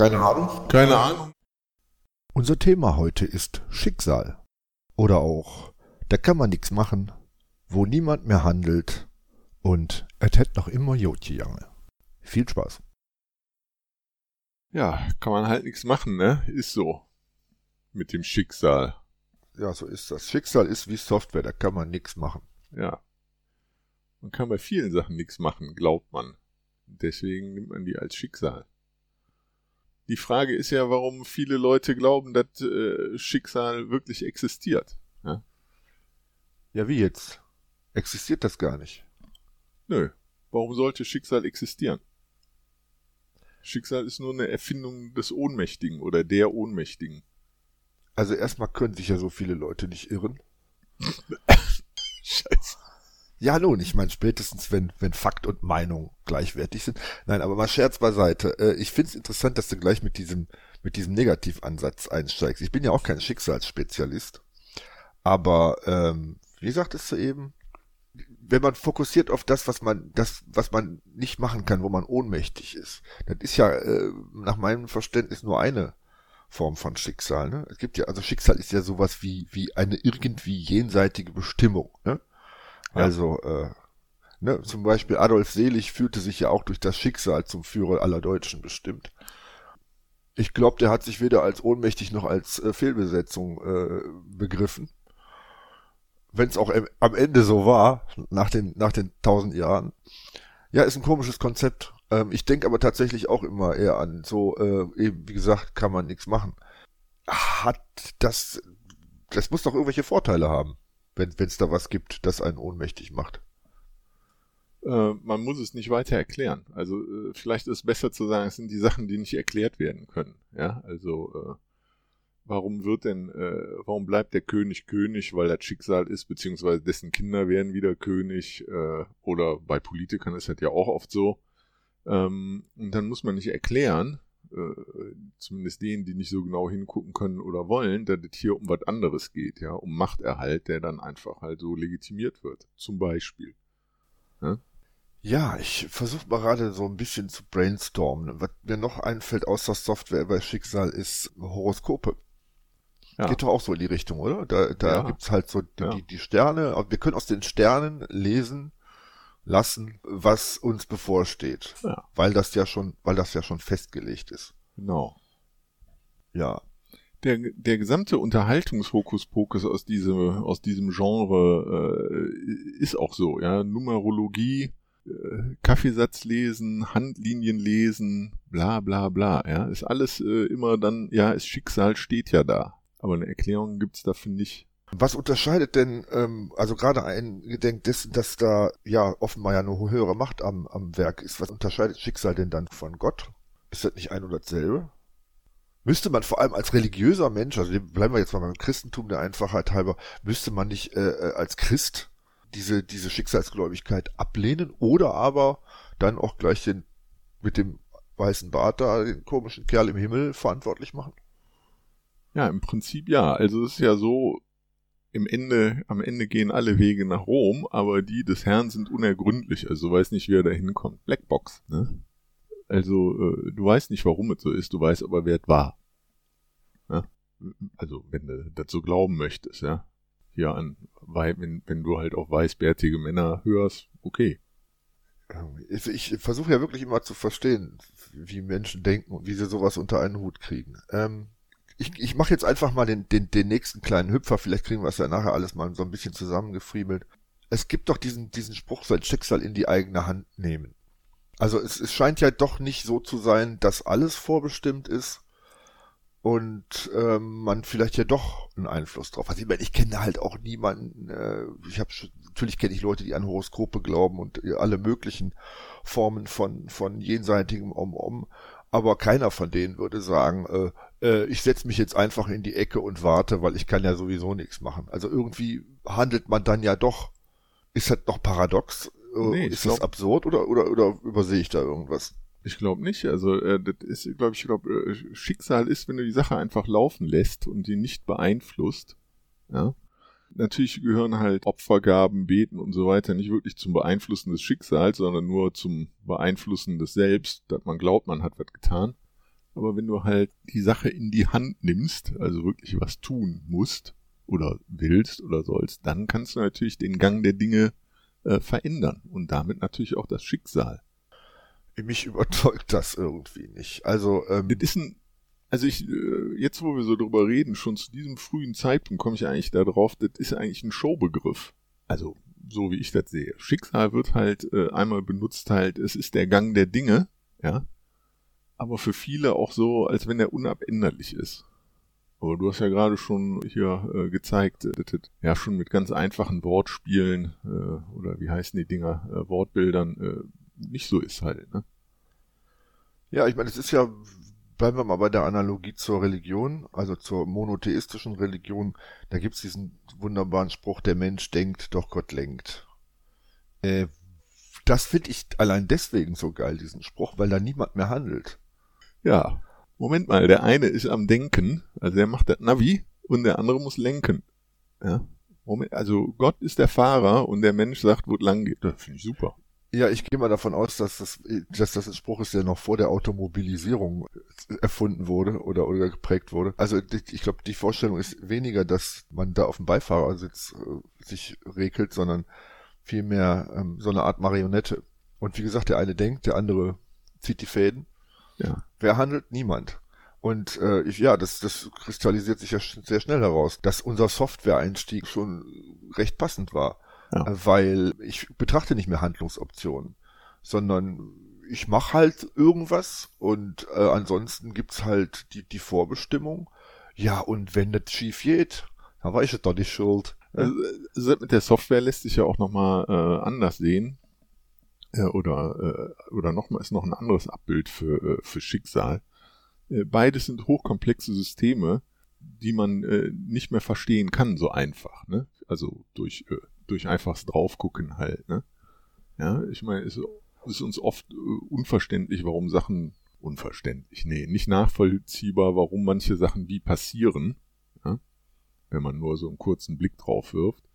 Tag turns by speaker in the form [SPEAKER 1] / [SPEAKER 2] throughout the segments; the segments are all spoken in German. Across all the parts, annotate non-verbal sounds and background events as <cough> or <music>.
[SPEAKER 1] Keine Ahnung.
[SPEAKER 2] Keine Ahnung.
[SPEAKER 1] Unser Thema heute ist Schicksal. Oder auch, da kann man nichts machen, wo niemand mehr handelt und es hätte noch immer Jotje Jange. Viel Spaß.
[SPEAKER 2] Ja, kann man halt nichts machen, ne? Ist so. Mit dem Schicksal.
[SPEAKER 1] Ja, so ist das. Schicksal ist wie Software, da kann man nichts machen.
[SPEAKER 2] Ja. Man kann bei vielen Sachen nichts machen, glaubt man. Deswegen nimmt man die als Schicksal. Die Frage ist ja, warum viele Leute glauben, dass äh, Schicksal wirklich existiert. Ja?
[SPEAKER 1] ja, wie jetzt? Existiert das gar nicht?
[SPEAKER 2] Nö. Warum sollte Schicksal existieren? Schicksal ist nur eine Erfindung des Ohnmächtigen oder der Ohnmächtigen.
[SPEAKER 1] Also erstmal können sich ja so viele Leute nicht irren. <coughs>
[SPEAKER 2] Scheiße.
[SPEAKER 1] Ja, nun, ich meine spätestens, wenn, wenn Fakt und Meinung gleichwertig sind. Nein, aber mal Scherz beiseite. Äh, ich finde es interessant, dass du gleich mit diesem, mit diesem Negativansatz einsteigst. Ich bin ja auch kein Schicksalsspezialist. Aber, ähm, wie sagtest du eben, wenn man fokussiert auf das, was man, das, was man nicht machen kann, wo man ohnmächtig ist, das ist ja äh, nach meinem Verständnis nur eine Form von Schicksal. Ne? Es gibt ja, also Schicksal ist ja sowas wie, wie eine irgendwie jenseitige Bestimmung. Ne? Also, äh, ne, zum Beispiel Adolf Selig fühlte sich ja auch durch das Schicksal zum Führer aller Deutschen bestimmt. Ich glaube, der hat sich weder als ohnmächtig noch als äh, Fehlbesetzung äh, begriffen. Wenn es auch am Ende so war, nach den, nach den tausend Jahren. Ja, ist ein komisches Konzept. Ähm, ich denke aber tatsächlich auch immer eher an so, äh, eben, wie gesagt, kann man nichts machen. Hat das, das muss doch irgendwelche Vorteile haben wenn es da was gibt, das einen ohnmächtig macht.
[SPEAKER 2] Äh, man muss es nicht weiter erklären. Also äh, vielleicht ist es besser zu sagen, es sind die Sachen, die nicht erklärt werden können. Ja, also äh, warum wird denn, äh, warum bleibt der König König, weil das Schicksal ist, beziehungsweise dessen Kinder werden wieder König, äh, oder bei Politikern ist das ja auch oft so. Ähm, und dann muss man nicht erklären, äh, zumindest denen, die nicht so genau hingucken können oder wollen, dass es hier um was anderes geht, ja, um Machterhalt, der dann einfach halt so legitimiert wird, zum Beispiel.
[SPEAKER 1] Ja, ja ich versuche mal gerade so ein bisschen zu brainstormen. Was mir noch einfällt außer Software bei Schicksal ist Horoskope. Ja. Geht doch auch so in die Richtung, oder? Da, da ja. gibt's halt so die, die Sterne. Wir können aus den Sternen lesen, lassen, was uns bevorsteht. Ja. Weil das ja schon, weil das ja schon festgelegt ist.
[SPEAKER 2] Genau.
[SPEAKER 1] Ja.
[SPEAKER 2] Der, der gesamte Unterhaltungshokuspokus aus diesem, aus diesem Genre äh, ist auch so, ja. Numerologie, äh, Kaffeesatz lesen, Handlinien lesen, bla bla bla, ja. Ist alles äh, immer dann, ja, ist Schicksal steht ja da. Aber eine Erklärung gibt's dafür nicht.
[SPEAKER 1] Was unterscheidet denn, ähm, also gerade ein Gedenk dessen, dass da ja offenbar ja nur höhere Macht am, am Werk ist, was unterscheidet Schicksal denn dann von Gott? Ist das nicht ein oder dasselbe? Müsste man vor allem als religiöser Mensch, also bleiben wir jetzt mal beim Christentum der Einfachheit halber, müsste man nicht äh, äh, als Christ diese, diese Schicksalsgläubigkeit ablehnen oder aber dann auch gleich den mit dem weißen Bart da, den komischen Kerl im Himmel verantwortlich machen?
[SPEAKER 2] Ja, im Prinzip ja. Also es ist ja so, im Ende, am Ende gehen alle Wege nach Rom, aber die des Herrn sind unergründlich. Also du weißt nicht, wie er da hinkommt. Blackbox, ne? Also äh, du weißt nicht, warum es so ist, du weißt aber, wer es war. Ja? Also wenn du so glauben möchtest, ja. Hier an, wenn, wenn du halt auch weißbärtige Männer hörst, okay.
[SPEAKER 1] Ich, ich versuche ja wirklich immer zu verstehen, wie Menschen denken und wie sie sowas unter einen Hut kriegen. Ähm, ich, ich mache jetzt einfach mal den, den, den nächsten kleinen Hüpfer, vielleicht kriegen wir es ja nachher alles mal so ein bisschen zusammengefriemelt. Es gibt doch diesen, diesen Spruch, sein Schicksal in die eigene Hand nehmen. Also es, es scheint ja doch nicht so zu sein, dass alles vorbestimmt ist und ähm, man vielleicht ja doch einen Einfluss drauf hat. Ich meine, ich kenne halt auch niemanden, äh, ich habe natürlich kenne ich Leute, die an Horoskope glauben und alle möglichen Formen von, von jenseitigem Om-Om, aber keiner von denen würde sagen, äh, äh, ich setze mich jetzt einfach in die Ecke und warte, weil ich kann ja sowieso nichts machen. Also irgendwie handelt man dann ja doch. Ist das noch paradox? Äh, nee, ist glaub, das absurd oder, oder, oder übersehe ich da irgendwas?
[SPEAKER 2] Ich glaube nicht. Also äh, das ist, glaube ich, glaube äh, Schicksal ist, wenn du die Sache einfach laufen lässt und die nicht beeinflusst. Ja. Natürlich gehören halt Opfergaben, Beten und so weiter nicht wirklich zum Beeinflussen des Schicksals, sondern nur zum Beeinflussen des Selbst, dass man glaubt, man hat was getan. Aber wenn du halt die Sache in die Hand nimmst, also wirklich was tun musst oder willst oder sollst, dann kannst du natürlich den Gang der Dinge äh, verändern und damit natürlich auch das Schicksal.
[SPEAKER 1] Mich überzeugt das irgendwie nicht. Also, ähm,
[SPEAKER 2] das ist ein, also ich, äh, jetzt wo wir so drüber reden, schon zu diesem frühen Zeitpunkt komme ich eigentlich darauf, das ist eigentlich ein Showbegriff. Also, so wie ich das sehe. Schicksal wird halt äh, einmal benutzt halt, es ist der Gang der Dinge, ja. Aber für viele auch so, als wenn er unabänderlich ist. Aber du hast ja gerade schon hier äh, gezeigt, das ja schon mit ganz einfachen Wortspielen äh, oder wie heißen die Dinger, äh, Wortbildern äh, nicht so ist halt, ne?
[SPEAKER 1] Ja, ich meine, es ist ja, bleiben wir mal bei der Analogie zur Religion, also zur monotheistischen Religion, da gibt's diesen wunderbaren Spruch, der Mensch denkt, doch Gott lenkt. Äh, das finde ich allein deswegen so geil, diesen Spruch, weil da niemand mehr handelt.
[SPEAKER 2] Ja, Moment mal, der eine ist am Denken, also der macht das Navi und der andere muss lenken. Ja. Moment, also Gott ist der Fahrer und der Mensch sagt, wo es lang geht. Das finde ich super.
[SPEAKER 1] Ja, ich gehe mal davon aus, dass das, dass das ein Spruch ist, der noch vor der Automobilisierung erfunden wurde oder, oder geprägt wurde. Also ich glaube, die Vorstellung ist weniger, dass man da auf dem Beifahrersitz äh, sich regelt, sondern vielmehr ähm, so eine Art Marionette. Und wie gesagt, der eine denkt, der andere zieht die Fäden ja. Wer handelt? Niemand. Und äh, ich, ja, das, das kristallisiert sich ja sehr schnell heraus, dass unser Software-Einstieg schon recht passend war. Ja. Äh, weil ich betrachte nicht mehr Handlungsoptionen, sondern ich mache halt irgendwas und äh, ansonsten gibt's halt die, die Vorbestimmung. Ja, und wenn das schief geht, dann war ich ja doch nicht schuld.
[SPEAKER 2] Also, mit der Software lässt sich ja auch nochmal äh, anders sehen äh, oder, äh, oder nochmal ist noch ein anderes Abbild für, äh, für Schicksal. Äh, beides sind hochkomplexe Systeme, die man äh, nicht mehr verstehen kann, so einfach. Ne? Also durch, äh, durch einfaches Draufgucken halt. Ne? Ja, ich meine, es ist uns oft äh, unverständlich, warum Sachen unverständlich, nee, nicht nachvollziehbar, warum manche Sachen wie passieren, ja? wenn man nur so einen kurzen Blick drauf wirft.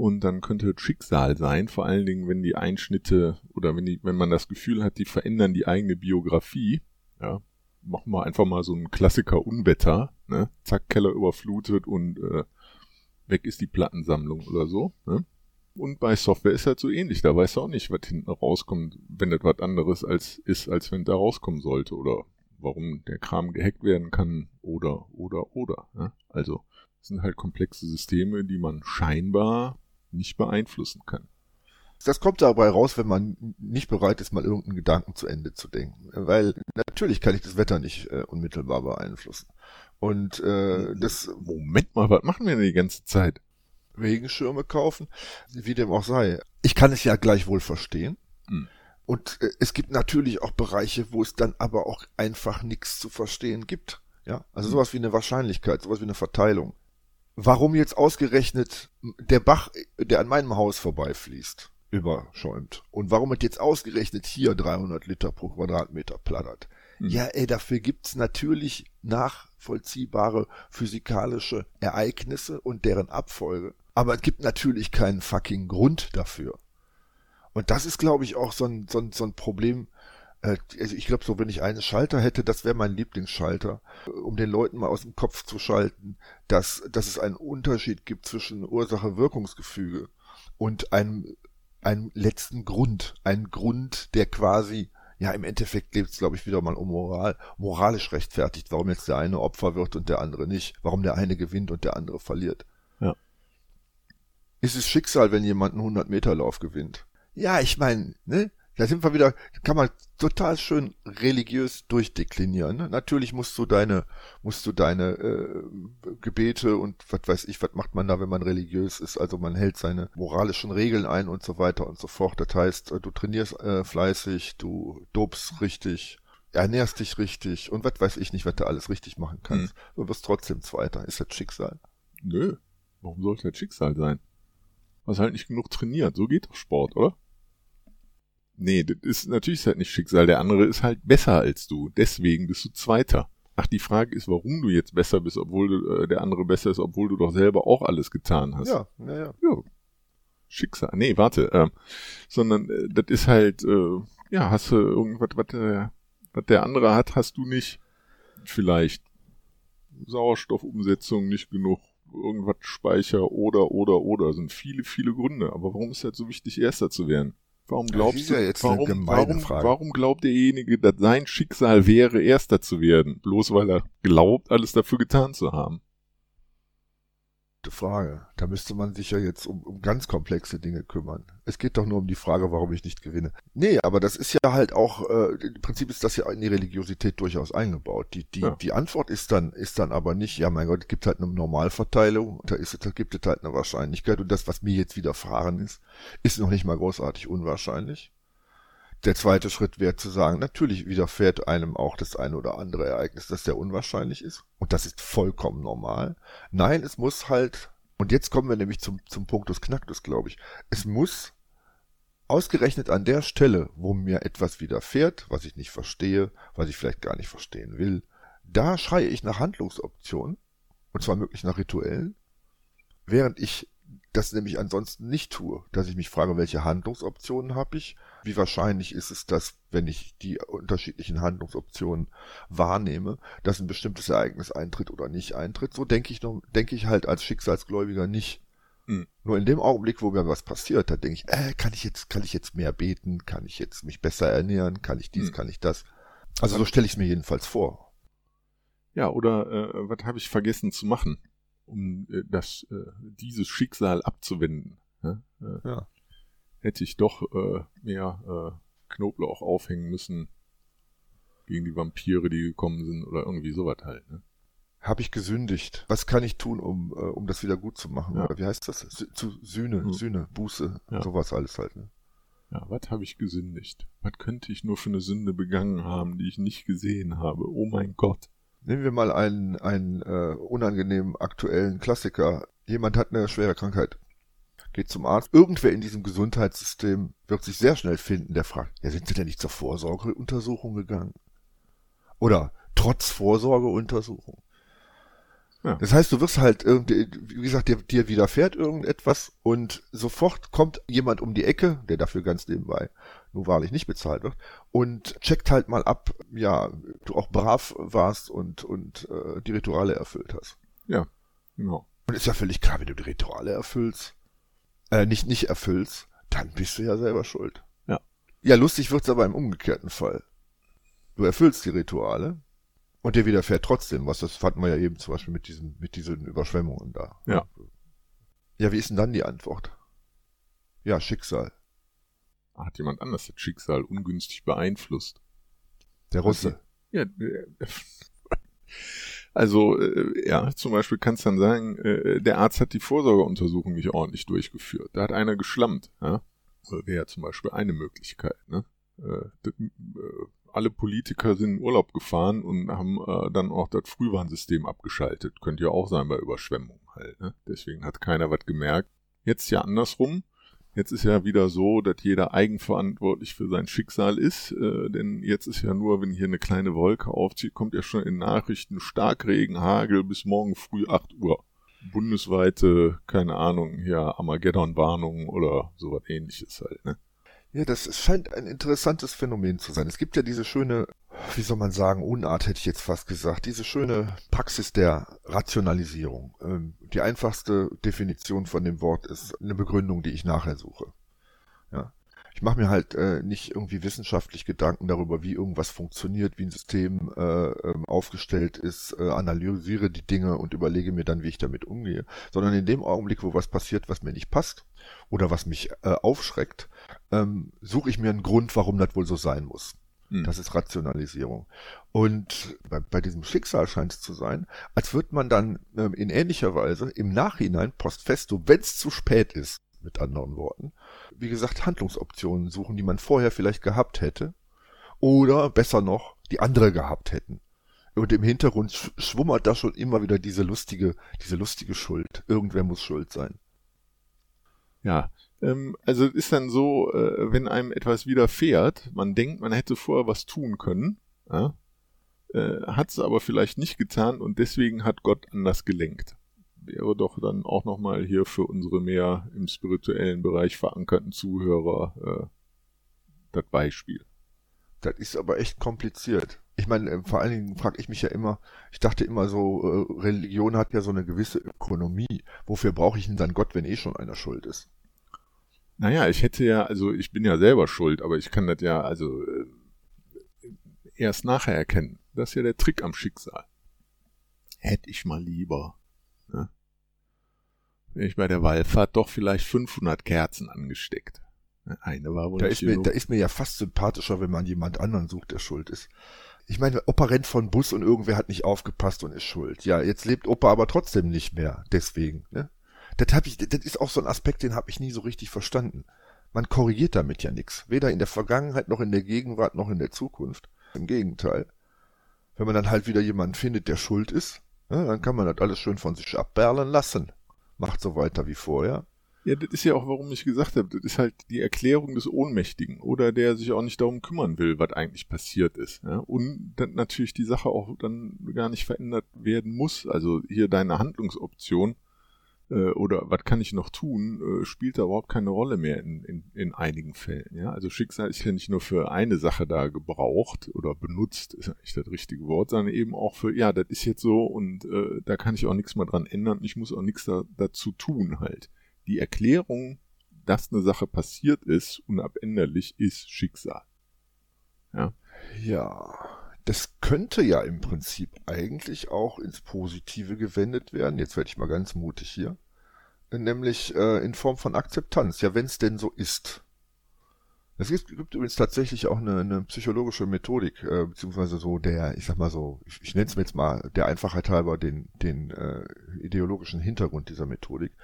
[SPEAKER 2] Und dann könnte Schicksal sein, vor allen Dingen, wenn die Einschnitte oder wenn die, wenn man das Gefühl hat, die verändern die eigene Biografie. Ja, machen wir einfach mal so ein Klassiker Unwetter, ne? Zack, Keller überflutet und äh, weg ist die Plattensammlung oder so. Ne? Und bei Software ist halt so ähnlich. Da weißt du auch nicht, was hinten rauskommt, wenn das was anderes als ist, als wenn da rauskommen sollte oder warum der Kram gehackt werden kann oder oder oder. Ne? Also es sind halt komplexe Systeme, die man scheinbar nicht beeinflussen kann.
[SPEAKER 1] Das kommt dabei raus, wenn man nicht bereit ist, mal irgendeinen Gedanken zu Ende zu denken. Weil natürlich kann ich das Wetter nicht äh, unmittelbar beeinflussen. Und äh, das.
[SPEAKER 2] Moment mal, was machen wir denn die ganze Zeit?
[SPEAKER 1] Regenschirme kaufen, wie dem auch sei. Ich kann es ja gleichwohl verstehen. Hm. Und äh, es gibt natürlich auch Bereiche, wo es dann aber auch einfach nichts zu verstehen gibt. Ja, also hm. sowas wie eine Wahrscheinlichkeit, sowas wie eine Verteilung warum jetzt ausgerechnet der Bach, der an meinem Haus vorbeifließt, überschäumt. Und warum es jetzt ausgerechnet hier 300 Liter pro Quadratmeter plattert. Mhm. Ja, ey, dafür gibt's natürlich nachvollziehbare physikalische Ereignisse und deren Abfolge. Aber es gibt natürlich keinen fucking Grund dafür. Und das ist, glaube ich, auch so ein, so ein, so ein Problem, also ich glaube so, wenn ich einen Schalter hätte, das wäre mein Lieblingsschalter, um den Leuten mal aus dem Kopf zu schalten, dass, dass es einen Unterschied gibt zwischen Ursache-Wirkungsgefüge und einem, einem letzten Grund. Ein Grund, der quasi, ja, im Endeffekt lebt es, glaube ich, wieder mal um Moral, moralisch rechtfertigt, warum jetzt der eine Opfer wird und der andere nicht, warum der eine gewinnt und der andere verliert. Ja. Ist es Schicksal, wenn jemand einen 100-Meter-Lauf gewinnt? Ja, ich meine, ne? Da sind wir wieder, kann man total schön religiös durchdeklinieren. Ne? Natürlich musst du deine, musst du deine äh, Gebete und was weiß ich, was macht man da, wenn man religiös ist. Also man hält seine moralischen Regeln ein und so weiter und so fort. Das heißt, äh, du trainierst äh, fleißig, du dobst richtig, ernährst dich richtig und was weiß ich nicht, was du alles richtig machen kannst. Hm. Du wirst trotzdem Zweiter. Ist das Schicksal?
[SPEAKER 2] Nö. Warum sollte das Schicksal sein? Hast halt nicht genug trainiert. So geht doch Sport, oder? Nee, das ist natürlich halt nicht Schicksal. Der andere ist halt besser als du. Deswegen bist du Zweiter. Ach, die Frage ist, warum du jetzt besser bist, obwohl du, äh, der andere besser ist, obwohl du doch selber auch alles getan hast.
[SPEAKER 1] Ja, ja, ja. ja.
[SPEAKER 2] Schicksal. Nee, warte. Äh, sondern äh, das ist halt, äh, ja, hast du irgendwas, was der, was der andere hat, hast du nicht. vielleicht Sauerstoffumsetzung nicht genug, irgendwas Speicher oder, oder, oder. sind viele, viele Gründe. Aber warum ist das so wichtig, Erster zu werden? Warum glaubst
[SPEAKER 1] ja,
[SPEAKER 2] du,
[SPEAKER 1] jetzt
[SPEAKER 2] warum, warum, warum glaubt derjenige, dass sein Schicksal wäre, Erster zu werden? Bloß weil er glaubt, alles dafür getan zu haben
[SPEAKER 1] Frage. Da müsste man sich ja jetzt um, um ganz komplexe Dinge kümmern. Es geht doch nur um die Frage, warum ich nicht gewinne. Nee, aber das ist ja halt auch, äh, im Prinzip ist das ja in die Religiosität durchaus eingebaut. Die, die, ja. die Antwort ist dann, ist dann aber nicht, ja mein Gott, es gibt halt eine Normalverteilung, da ist da gibt es halt eine Wahrscheinlichkeit und das, was mir jetzt widerfahren ist, ist noch nicht mal großartig unwahrscheinlich. Der zweite Schritt wäre zu sagen, natürlich widerfährt einem auch das eine oder andere Ereignis, das sehr unwahrscheinlich ist. Und das ist vollkommen normal. Nein, es muss halt, und jetzt kommen wir nämlich zum, zum Punktus Knacktus, glaube ich. Es muss ausgerechnet an der Stelle, wo mir etwas widerfährt, was ich nicht verstehe, was ich vielleicht gar nicht verstehen will, da schreie ich nach Handlungsoptionen, und zwar möglichst nach Rituellen, während ich das nämlich ansonsten nicht tue, dass ich mich frage, welche Handlungsoptionen habe ich, wie wahrscheinlich ist es, dass, wenn ich die unterschiedlichen Handlungsoptionen wahrnehme, dass ein bestimmtes Ereignis eintritt oder nicht eintritt. So denke ich noch, denke ich halt als Schicksalsgläubiger nicht. Mhm. Nur in dem Augenblick, wo mir was passiert, da denke ich, äh, kann ich jetzt, kann ich jetzt mehr beten, kann ich jetzt mich besser ernähren, kann ich dies, mhm. kann ich das. Also so stelle ich es mir jedenfalls vor.
[SPEAKER 2] Ja, oder äh, was habe ich vergessen zu machen? Um äh, das, äh, dieses Schicksal abzuwenden. Ja? Äh, ja. Hätte ich doch mehr Knoblauch aufhängen müssen gegen die Vampire, die gekommen sind oder irgendwie sowas halt. Ne?
[SPEAKER 1] Habe ich gesündigt? Was kann ich tun, um, um das wieder gut zu machen? Ja. Oder wie heißt das? Zu Sühne, hm. Sühne, Buße, ja. sowas alles halt. Ne?
[SPEAKER 2] Ja, was habe ich gesündigt? Was könnte ich nur für eine Sünde begangen haben, die ich nicht gesehen habe? Oh mein Gott.
[SPEAKER 1] Nehmen wir mal einen, einen äh, unangenehmen aktuellen Klassiker. Jemand hat eine schwere Krankheit, geht zum Arzt. Irgendwer in diesem Gesundheitssystem wird sich sehr schnell finden, der fragt, ja, sind Sie denn nicht zur Vorsorgeuntersuchung gegangen? Oder trotz Vorsorgeuntersuchung? Ja. Das heißt, du wirst halt irgendwie, wie gesagt, dir, dir widerfährt irgendetwas und sofort kommt jemand um die Ecke, der dafür ganz nebenbei nur wahrlich nicht bezahlt wird, und checkt halt mal ab, ja, du auch brav warst und, und äh, die Rituale erfüllt hast.
[SPEAKER 2] Ja, genau.
[SPEAKER 1] Und ist ja völlig klar, wenn du die Rituale erfüllst, äh, nicht, nicht erfüllst, dann bist du ja selber schuld.
[SPEAKER 2] Ja.
[SPEAKER 1] Ja, lustig wird's aber im umgekehrten Fall. Du erfüllst die Rituale, und der widerfährt trotzdem was. Das hatten wir ja eben zum Beispiel mit diesen, mit diesen Überschwemmungen da.
[SPEAKER 2] Ja.
[SPEAKER 1] Ja, wie ist denn dann die Antwort? Ja, Schicksal.
[SPEAKER 2] Hat jemand anders das Schicksal ungünstig beeinflusst?
[SPEAKER 1] Der Russe.
[SPEAKER 2] Ja, <laughs> also, äh, ja, zum Beispiel kannst du dann sagen, äh, der Arzt hat die Vorsorgeuntersuchung nicht ordentlich durchgeführt. Da hat einer geschlammt, ja. Wäre ja zum Beispiel eine Möglichkeit, ne? Äh, alle Politiker sind in Urlaub gefahren und haben äh, dann auch das Frühwarnsystem abgeschaltet. Könnte ja auch sein bei Überschwemmungen halt. Ne? Deswegen hat keiner was gemerkt. Jetzt ja andersrum. Jetzt ist ja wieder so, dass jeder eigenverantwortlich für sein Schicksal ist, äh, denn jetzt ist ja nur, wenn hier eine kleine Wolke aufzieht, kommt ja schon in Nachrichten Starkregen, Hagel bis morgen früh 8 Uhr. Bundesweite, keine Ahnung, ja, Armageddon-Warnungen oder sowas ähnliches halt, ne?
[SPEAKER 1] Ja, das scheint ein interessantes Phänomen zu sein. Es gibt ja diese schöne, wie soll man sagen, Unart hätte ich jetzt fast gesagt, diese schöne Praxis der Rationalisierung. Ähm, die einfachste Definition von dem Wort ist eine Begründung, die ich nachher suche. Ja. Ich mache mir halt äh, nicht irgendwie wissenschaftlich Gedanken darüber, wie irgendwas funktioniert, wie ein System äh, ähm, aufgestellt ist, äh, analysiere die Dinge und überlege mir dann, wie ich damit umgehe, sondern in dem Augenblick, wo was passiert, was mir nicht passt oder was mich aufschreckt, ähm, suche ich mir einen Grund, warum das wohl so sein muss. Hm. Das ist Rationalisierung. Und bei, bei diesem Schicksal scheint es zu sein, als wird man dann ähm, in ähnlicher Weise im Nachhinein post festo, wenn es zu spät ist, mit anderen Worten, wie gesagt, Handlungsoptionen suchen, die man vorher vielleicht gehabt hätte. Oder besser noch, die andere gehabt hätten. Und im Hintergrund schwummert da schon immer wieder diese lustige, diese lustige Schuld. Irgendwer muss schuld sein.
[SPEAKER 2] Ja, ähm, also ist dann so, äh, wenn einem etwas widerfährt, man denkt, man hätte vorher was tun können, ja, äh, hat es aber vielleicht nicht getan und deswegen hat Gott anders gelenkt. Wäre doch dann auch nochmal hier für unsere mehr im spirituellen Bereich verankerten Zuhörer äh, das Beispiel.
[SPEAKER 1] Das ist aber echt kompliziert. Ich meine, äh, vor allen Dingen frage ich mich ja immer, ich dachte immer so, äh, Religion hat ja so eine gewisse Ökonomie. Wofür brauche ich denn dann Gott, wenn eh schon einer schuld ist?
[SPEAKER 2] Naja, ich hätte ja, also ich bin ja selber schuld, aber ich kann das ja, also äh, erst nachher erkennen. Das ist ja der Trick am Schicksal. Hätte ich mal lieber. Ne? Wenn ich bei der Wallfahrt doch vielleicht 500 Kerzen angesteckt. Eine war wohl
[SPEAKER 1] da ist, mir, da ist mir ja fast sympathischer, wenn man jemand anderen sucht, der schuld ist. Ich meine, Opa rennt von Bus und irgendwer hat nicht aufgepasst und ist schuld. Ja, jetzt lebt Opa aber trotzdem nicht mehr, deswegen. Ne? Das, hab ich, das ist auch so ein Aspekt, den habe ich nie so richtig verstanden. Man korrigiert damit ja nichts. Weder in der Vergangenheit noch in der Gegenwart noch in der Zukunft. Im Gegenteil. Wenn man dann halt wieder jemanden findet, der schuld ist, ne, dann kann man das alles schön von sich abperlen lassen. Macht so weiter wie vorher.
[SPEAKER 2] Ja, das ist ja auch, warum ich gesagt habe, das ist halt die Erklärung des Ohnmächtigen oder der sich auch nicht darum kümmern will, was eigentlich passiert ist. Ja? Und dann natürlich die Sache auch dann gar nicht verändert werden muss. Also hier deine Handlungsoption äh, oder was kann ich noch tun, äh, spielt da überhaupt keine Rolle mehr in, in, in einigen Fällen. Ja? Also Schicksal ist ja nicht nur für eine Sache da gebraucht oder benutzt, ist eigentlich das richtige Wort, sondern eben auch für, ja, das ist jetzt so und äh, da kann ich auch nichts mehr dran ändern. Ich muss auch nichts da, dazu tun halt die Erklärung, dass eine Sache passiert ist, unabänderlich ist Schicksal.
[SPEAKER 1] Ja. Ja. Das könnte ja im Prinzip eigentlich auch ins Positive gewendet werden. Jetzt werde ich mal ganz mutig hier. Nämlich äh, in Form von Akzeptanz. Ja, wenn es denn so ist. Es gibt, gibt übrigens tatsächlich auch eine, eine psychologische Methodik, äh, beziehungsweise so der, ich sag mal so, ich, ich nenne es mir jetzt mal der Einfachheit halber den, den äh, ideologischen Hintergrund dieser Methodik.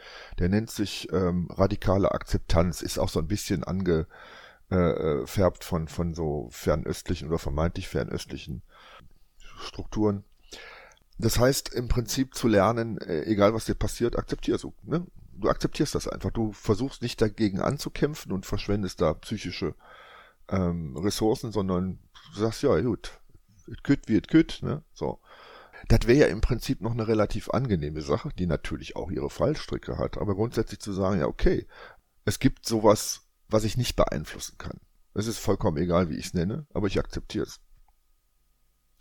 [SPEAKER 1] Der nennt sich ähm, radikale Akzeptanz, ist auch so ein bisschen angefärbt äh, von, von so fernöstlichen oder vermeintlich fernöstlichen Strukturen. Das heißt im Prinzip zu lernen, äh, egal was dir passiert, akzeptier so. Ne? du akzeptierst das einfach. Du versuchst nicht dagegen anzukämpfen und verschwendest da psychische ähm, Ressourcen, sondern du sagst, ja, gut, es kütt wie es kütt, ne? So. Das wäre ja im Prinzip noch eine relativ angenehme Sache, die natürlich auch ihre Fallstricke hat, aber grundsätzlich zu sagen, ja, okay, es gibt sowas, was ich nicht beeinflussen kann. Es ist vollkommen egal, wie ich es nenne, aber ich akzeptiere es.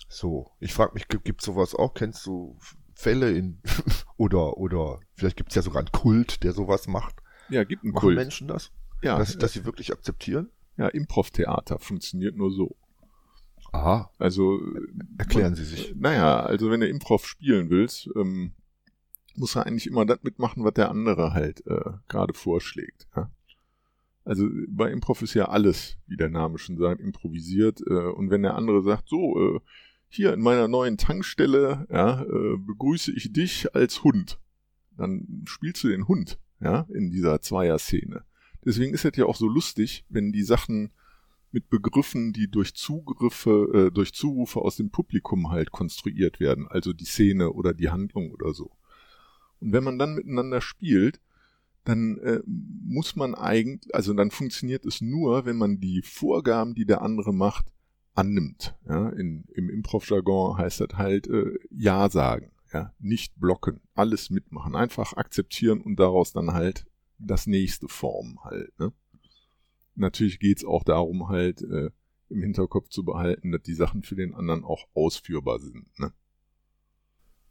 [SPEAKER 1] So, ich frage mich, gibt sowas auch? Kennst du Fälle in <laughs> oder oder vielleicht gibt es ja sogar einen Kult, der sowas macht.
[SPEAKER 2] Ja, gibt einen
[SPEAKER 1] Machen
[SPEAKER 2] Kult.
[SPEAKER 1] Menschen das?
[SPEAKER 2] Ja,
[SPEAKER 1] dass, dass sie wirklich akzeptieren?
[SPEAKER 2] Ja, Improv-Theater funktioniert nur so.
[SPEAKER 1] Aha.
[SPEAKER 2] Also
[SPEAKER 1] erklären Sie sich.
[SPEAKER 2] Naja, also wenn du Improv spielen willst, ähm, muss er eigentlich immer das mitmachen, was der andere halt äh, gerade vorschlägt. Ja? Also bei Improv ist ja alles, wie der Name schon sagt, improvisiert. Äh, und wenn der andere sagt, so, äh, hier in meiner neuen Tankstelle, ja, äh, begrüße ich dich als Hund. Dann spielst du den Hund, ja, in dieser Zweier-Szene. Deswegen ist es ja auch so lustig, wenn die Sachen mit Begriffen, die durch Zugriffe, durch Zurufe aus dem Publikum halt konstruiert werden, also die Szene oder die Handlung oder so. Und wenn man dann miteinander spielt, dann äh, muss man eigentlich, also dann funktioniert es nur, wenn man die Vorgaben, die der andere macht, annimmt. Ja, in, Im Improv-Jargon heißt das halt äh, Ja sagen, ja, nicht blocken, alles mitmachen, einfach akzeptieren und daraus dann halt das nächste formen halt. Ne? Natürlich geht's auch darum halt äh, im Hinterkopf zu behalten, dass die Sachen für den anderen auch ausführbar sind. Ne?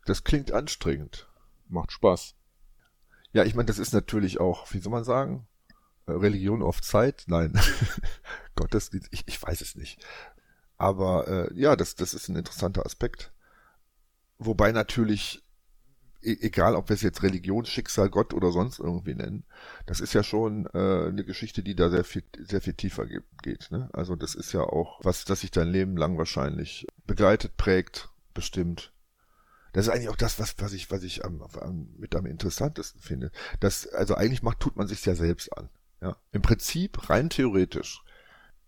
[SPEAKER 1] Das klingt anstrengend.
[SPEAKER 2] Macht Spaß.
[SPEAKER 1] Ja, ich meine, das ist natürlich auch, wie soll man sagen, äh, Religion auf Zeit? Nein. <laughs> Gottesdienst, ich, ich weiß es nicht. Aber äh, ja, das, das ist ein interessanter Aspekt. Wobei natürlich, e egal ob wir es jetzt Religion, Schicksal, Gott oder sonst irgendwie nennen, das ist ja schon äh, eine Geschichte, die da sehr viel, sehr viel tiefer geht. Ne? Also das ist ja auch was, das sich dein Leben lang wahrscheinlich begleitet, prägt, bestimmt. Das ist eigentlich auch das, was, was ich, was ich am, am, mit am interessantesten finde. Das, also eigentlich macht, tut man sich ja selbst an. Ja? Im Prinzip, rein theoretisch,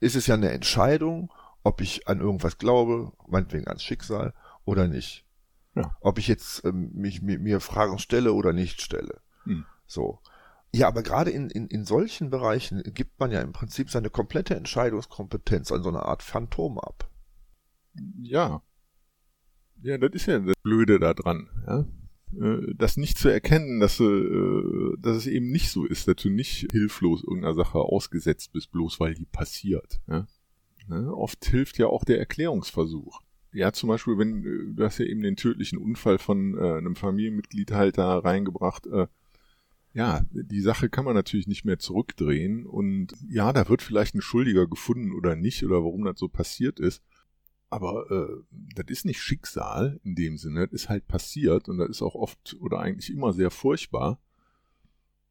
[SPEAKER 1] ist es ja eine Entscheidung, ob ich an irgendwas glaube, meinetwegen ans Schicksal oder nicht. Ja. Ob ich jetzt ähm, mich mir, mir, Fragen stelle oder nicht stelle. Hm. So. Ja, aber gerade in, in, in solchen Bereichen gibt man ja im Prinzip seine komplette Entscheidungskompetenz an so eine Art Phantom ab.
[SPEAKER 2] Ja. Ja, das ist ja das Blöde daran, ja. Äh, das nicht zu erkennen, dass, äh, dass es eben nicht so ist, dass du nicht hilflos irgendeiner Sache ausgesetzt bist, bloß weil die passiert. Ja? Ne? Oft hilft ja auch der Erklärungsversuch. Ja, zum Beispiel, wenn, äh, du hast ja eben den tödlichen Unfall von einem Familienmitglied halt da reingebracht, ja, die Sache kann man natürlich nicht mehr zurückdrehen und ja, da wird vielleicht ein Schuldiger gefunden oder nicht oder warum das so passiert ist. Aber äh, das ist nicht Schicksal in dem Sinne, das ist halt passiert und das ist auch oft oder eigentlich immer sehr furchtbar.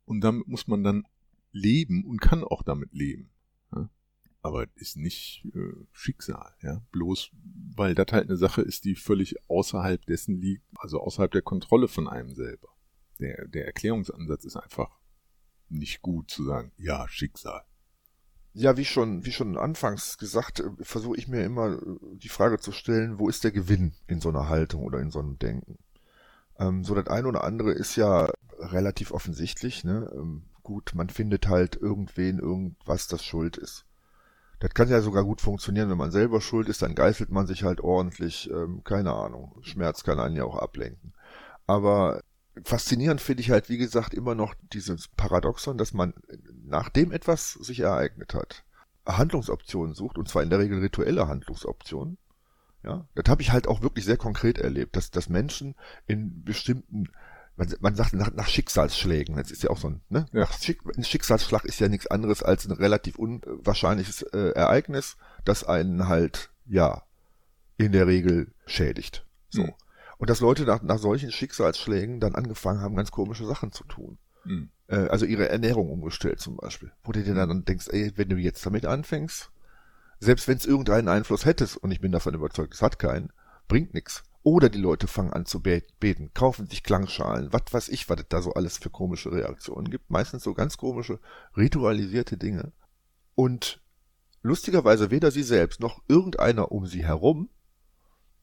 [SPEAKER 2] Und damit muss man dann leben und kann auch damit leben. Ja? Aber das ist nicht äh, Schicksal, ja. Bloß weil das halt eine Sache ist, die völlig außerhalb dessen liegt, also außerhalb der Kontrolle von einem selber. Der, der Erklärungsansatz ist einfach nicht gut zu sagen, ja, Schicksal.
[SPEAKER 1] Ja, wie schon, wie schon anfangs gesagt, äh, versuche ich mir immer äh, die Frage zu stellen, wo ist der Gewinn in so einer Haltung oder in so einem Denken? Ähm, so das eine oder andere ist ja relativ offensichtlich, ne? Ähm, gut, man findet halt irgendwen, irgendwas, das schuld ist. Das kann ja sogar gut funktionieren, wenn man selber schuld ist, dann geißelt man sich halt ordentlich, ähm, keine Ahnung. Schmerz kann einen ja auch ablenken. Aber faszinierend finde ich halt, wie gesagt, immer noch dieses Paradoxon, dass man, nachdem etwas sich ereignet hat, Handlungsoptionen sucht, und zwar in der Regel rituelle Handlungsoptionen. Ja, das habe ich halt auch wirklich sehr konkret erlebt, dass, dass Menschen in bestimmten, man, man sagt nach, nach Schicksalsschlägen, das ist ja auch so ein, ne? Ja. Schick, ein Schicksalsschlag ist ja nichts anderes als ein relativ unwahrscheinliches äh, Ereignis, das einen halt, ja, in der Regel schädigt. So. Mhm. Und dass Leute nach, nach solchen Schicksalsschlägen dann angefangen haben, ganz komische Sachen zu tun. Mhm. Äh, also ihre Ernährung umgestellt zum Beispiel. Wo du dir dann denkst, ey, wenn du jetzt damit anfängst, selbst wenn es irgendeinen Einfluss hättest, und ich bin davon überzeugt, es hat keinen, bringt nichts. Oder die Leute fangen an zu beten, kaufen sich Klangschalen, was weiß ich, was es da so alles für komische Reaktionen gibt. Meistens so ganz komische, ritualisierte Dinge. Und lustigerweise weder sie selbst noch irgendeiner um sie herum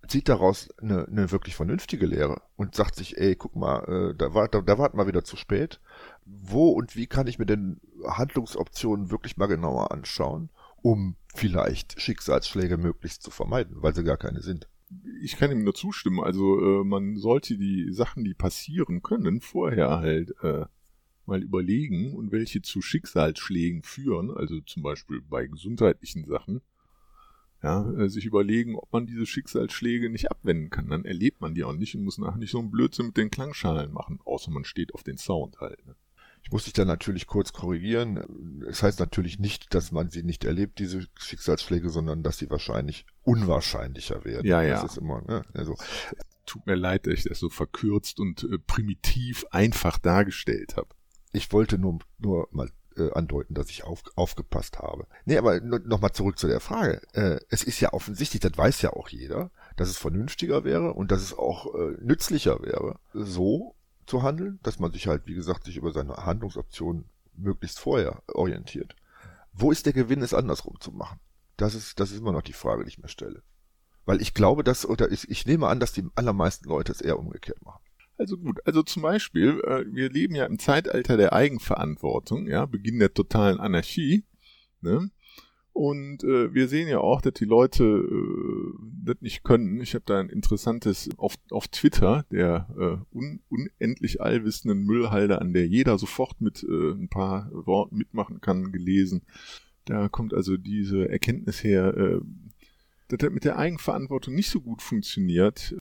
[SPEAKER 1] zieht daraus eine, eine wirklich vernünftige Lehre und sagt sich, ey, guck mal, äh, da war da, da war mal wieder zu spät. Wo und wie kann ich mir denn Handlungsoptionen wirklich mal genauer anschauen, um vielleicht Schicksalsschläge möglichst zu vermeiden, weil sie gar keine sind?
[SPEAKER 2] Ich kann ihm nur zustimmen. Also äh, man sollte die Sachen, die passieren können, vorher halt äh, mal überlegen und welche zu Schicksalsschlägen führen, also zum Beispiel bei gesundheitlichen Sachen, ja, äh, sich überlegen, ob man diese Schicksalsschläge nicht abwenden kann. Dann erlebt man die auch nicht und muss nachher nicht so einen Blödsinn mit den Klangschalen machen, außer man steht auf den Sound halt. Ne?
[SPEAKER 1] Ich muss dich da natürlich kurz korrigieren. Es heißt natürlich nicht, dass man sie nicht erlebt, diese Schicksalsschläge, sondern dass sie wahrscheinlich unwahrscheinlicher werden.
[SPEAKER 2] Ja, ja.
[SPEAKER 1] Das ist immer, ne? also,
[SPEAKER 2] Tut mir leid, dass ich das so verkürzt und äh, primitiv einfach dargestellt habe.
[SPEAKER 1] Ich wollte nur, nur mal äh, andeuten, dass ich auf, aufgepasst habe. Nee, aber nochmal zurück zu der Frage. Äh, es ist ja offensichtlich, das weiß ja auch jeder, dass es vernünftiger wäre und dass es auch äh, nützlicher wäre, so zu handeln, dass man sich halt, wie gesagt, sich über seine Handlungsoptionen möglichst vorher orientiert. Wo ist der Gewinn, es andersrum zu machen? Das ist, das ist immer noch die Frage, die ich mir stelle. Weil ich glaube, dass, oder ich, ich nehme an, dass die allermeisten Leute es eher umgekehrt machen.
[SPEAKER 2] Also gut, also zum Beispiel, äh, wir leben ja im Zeitalter der Eigenverantwortung, ja, Beginn der totalen Anarchie, ne? Und äh, wir sehen ja auch, dass die Leute äh, das nicht können. Ich habe da ein interessantes auf, auf Twitter, der äh, un, unendlich allwissenden Müllhalde, an der jeder sofort mit äh, ein paar Worten mitmachen kann, gelesen. Da kommt also diese Erkenntnis her, äh, dass das mit der Eigenverantwortung nicht so gut funktioniert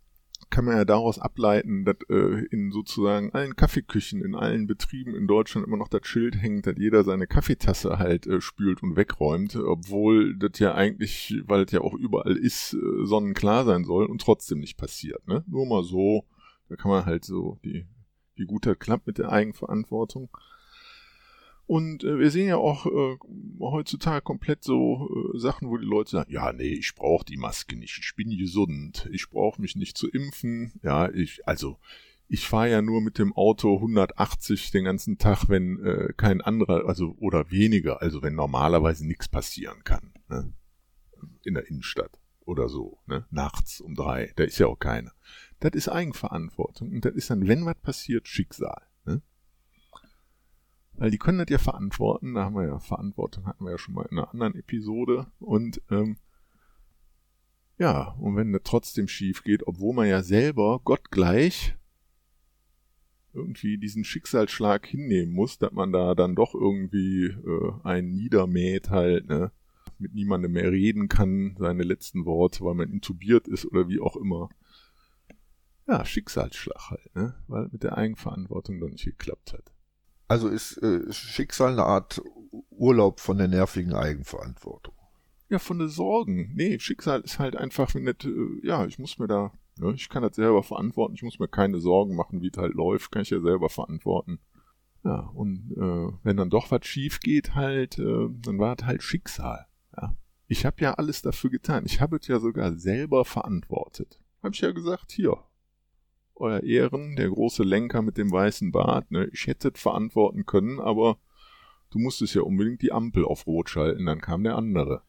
[SPEAKER 2] kann man ja daraus ableiten, dass äh, in sozusagen allen Kaffeeküchen, in allen Betrieben in Deutschland immer noch das Schild hängt, dass jeder seine Kaffeetasse halt äh, spült und wegräumt, obwohl das ja eigentlich, weil es ja auch überall ist, äh, sonnenklar sein soll und trotzdem nicht passiert. Ne? Nur mal so, da kann man halt so die, wie gut das klappt mit der Eigenverantwortung. Und äh, wir sehen ja auch äh, heutzutage komplett so äh, Sachen, wo die Leute sagen, ja, nee, ich brauche die Maske nicht, ich bin gesund, ich brauche mich nicht zu impfen. Ja, ich, also ich fahre ja nur mit dem Auto 180 den ganzen Tag, wenn äh, kein anderer, also oder weniger, also wenn normalerweise nichts passieren kann. Ne? In der Innenstadt oder so, ne? nachts um drei, da ist ja auch keiner. Das ist Eigenverantwortung und das ist dann, wenn was passiert, Schicksal. Weil die können das ja verantworten. Da haben wir ja Verantwortung, hatten wir ja schon mal in einer anderen Episode. Und ähm, ja, und wenn das trotzdem schief geht, obwohl man ja selber gottgleich irgendwie diesen Schicksalsschlag hinnehmen muss, dass man da dann doch irgendwie äh, einen niedermäht halt, ne? mit niemandem mehr reden kann, seine letzten Worte, weil man intubiert ist oder wie auch immer. Ja, Schicksalsschlag halt, ne? weil mit der Eigenverantwortung noch nicht geklappt hat.
[SPEAKER 1] Also ist äh, Schicksal eine Art Urlaub von der nervigen Eigenverantwortung.
[SPEAKER 2] Ja, von den Sorgen. Nee, Schicksal ist halt einfach, nicht, äh, ja, ich muss mir da, ne, ich kann das selber verantworten, ich muss mir keine Sorgen machen, wie es halt läuft, kann ich ja selber verantworten. Ja, und äh, wenn dann doch was schief geht, halt, äh, dann war es halt Schicksal. Ja. Ich habe ja alles dafür getan. Ich habe es ja sogar selber verantwortet. Hab ich ja gesagt, hier, euer Ehren, der große Lenker mit dem weißen Bart, ne, ich hätte es verantworten können, aber du musstest ja unbedingt die Ampel auf Rot schalten, dann kam der andere.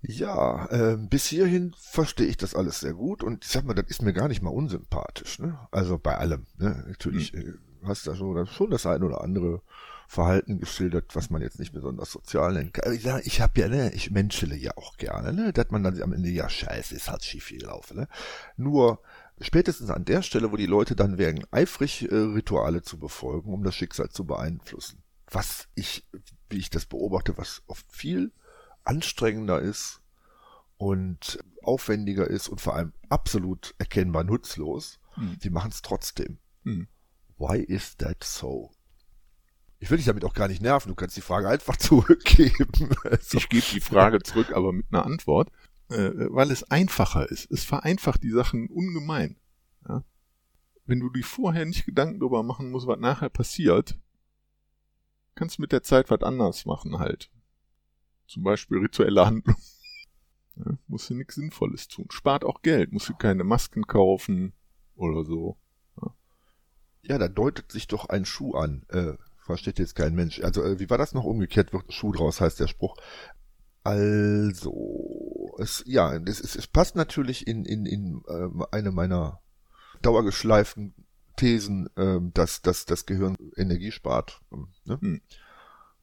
[SPEAKER 1] Ja, äh, bis hierhin verstehe ich das alles sehr gut und ich sag mal, das ist mir gar nicht mal unsympathisch, ne? Also bei allem, ne? Natürlich hm. äh, hast du da schon, schon das ein oder andere Verhalten geschildert, was man jetzt nicht besonders sozial nennt. kann. Ja, ich habe ja, ne, ich menschele ja auch gerne, ne? Dass man dann am Ende, ja, scheiße, ist halt schief gelaufen, ne? Nur spätestens an der Stelle, wo die Leute dann werden, eifrig äh, Rituale zu befolgen, um das Schicksal zu beeinflussen. Was ich, wie ich das beobachte, was oft viel anstrengender ist und aufwendiger ist und vor allem absolut erkennbar nutzlos. Hm. Sie machen es trotzdem. Hm. Why is that so? Ich will dich damit auch gar nicht nerven, du kannst die Frage einfach <laughs> zurückgeben.
[SPEAKER 2] Also. Ich gebe die Frage zurück, aber mit einer Antwort, äh, weil es einfacher ist. Es vereinfacht die Sachen ungemein. Ja? Wenn du dir vorher nicht Gedanken darüber machen musst, was nachher passiert, kannst du mit der Zeit was anders machen halt. Zum Beispiel rituelle Handlungen. <laughs> Ja, musst du nichts Sinnvolles tun. Spart auch Geld, musst du keine Masken kaufen oder so.
[SPEAKER 1] Ja, ja da deutet sich doch ein Schuh an. Äh, versteht jetzt kein Mensch. Also, äh, wie war das noch? Umgekehrt wird Schuh draus, heißt der Spruch. Also, es, ja, es, es, es passt natürlich in, in, in äh, eine meiner dauergeschleiften Thesen, äh, dass, dass das Gehirn Energie spart. Ne? Hm.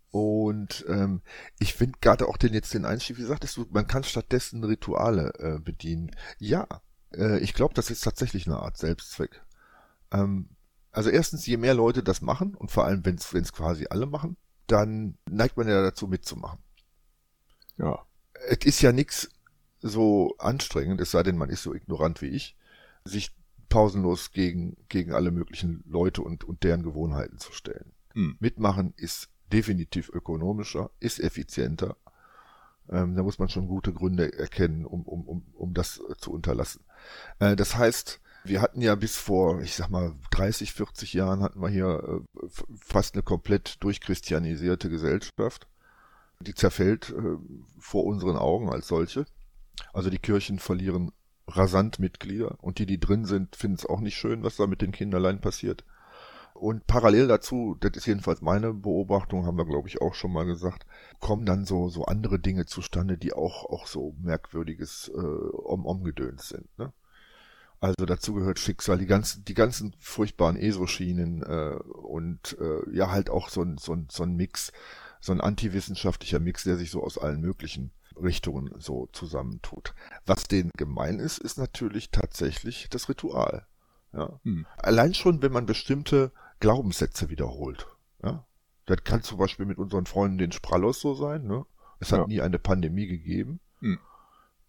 [SPEAKER 1] Und ähm, ich finde gerade auch den jetzt den Einstieg, wie sagtest du, man kann stattdessen Rituale äh, bedienen. Ja, äh, ich glaube, das ist tatsächlich eine Art Selbstzweck. Ähm, also erstens, je mehr Leute das machen, und vor allem, wenn es quasi alle machen, dann neigt man ja dazu mitzumachen. Ja. Es ist ja nichts so anstrengend, es sei denn, man ist so ignorant wie ich, sich pausenlos gegen, gegen alle möglichen Leute und, und deren Gewohnheiten zu stellen. Hm. Mitmachen ist definitiv ökonomischer, ist effizienter. Ähm, da muss man schon gute Gründe erkennen, um, um, um, um das zu unterlassen. Äh, das heißt, wir hatten ja bis vor, ich sag mal, 30, 40 Jahren hatten wir hier äh, fast eine komplett durchchristianisierte Gesellschaft. Die zerfällt äh, vor unseren Augen als solche. Also die Kirchen verlieren rasant Mitglieder und die, die drin sind, finden es auch nicht schön, was da mit den Kinderlein passiert. Und parallel dazu, das ist jedenfalls meine Beobachtung, haben wir glaube ich auch schon mal gesagt, kommen dann so so andere Dinge zustande, die auch auch so merkwürdiges äh, om omgedöns sind. Ne? Also dazu gehört Schicksal, die ganzen die ganzen furchtbaren ESO-Schienen äh, und äh, ja halt auch so ein so ein so ein Mix, so ein antiwissenschaftlicher Mix, der sich so aus allen möglichen Richtungen so zusammentut. Was denen gemein ist, ist natürlich tatsächlich das Ritual. Ja. Hm. Allein schon, wenn man bestimmte Glaubenssätze wiederholt. Ja? Das kann zum Beispiel mit unseren Freunden den Sprallos so sein. Ne? Es hat ja. nie eine Pandemie gegeben. Hm.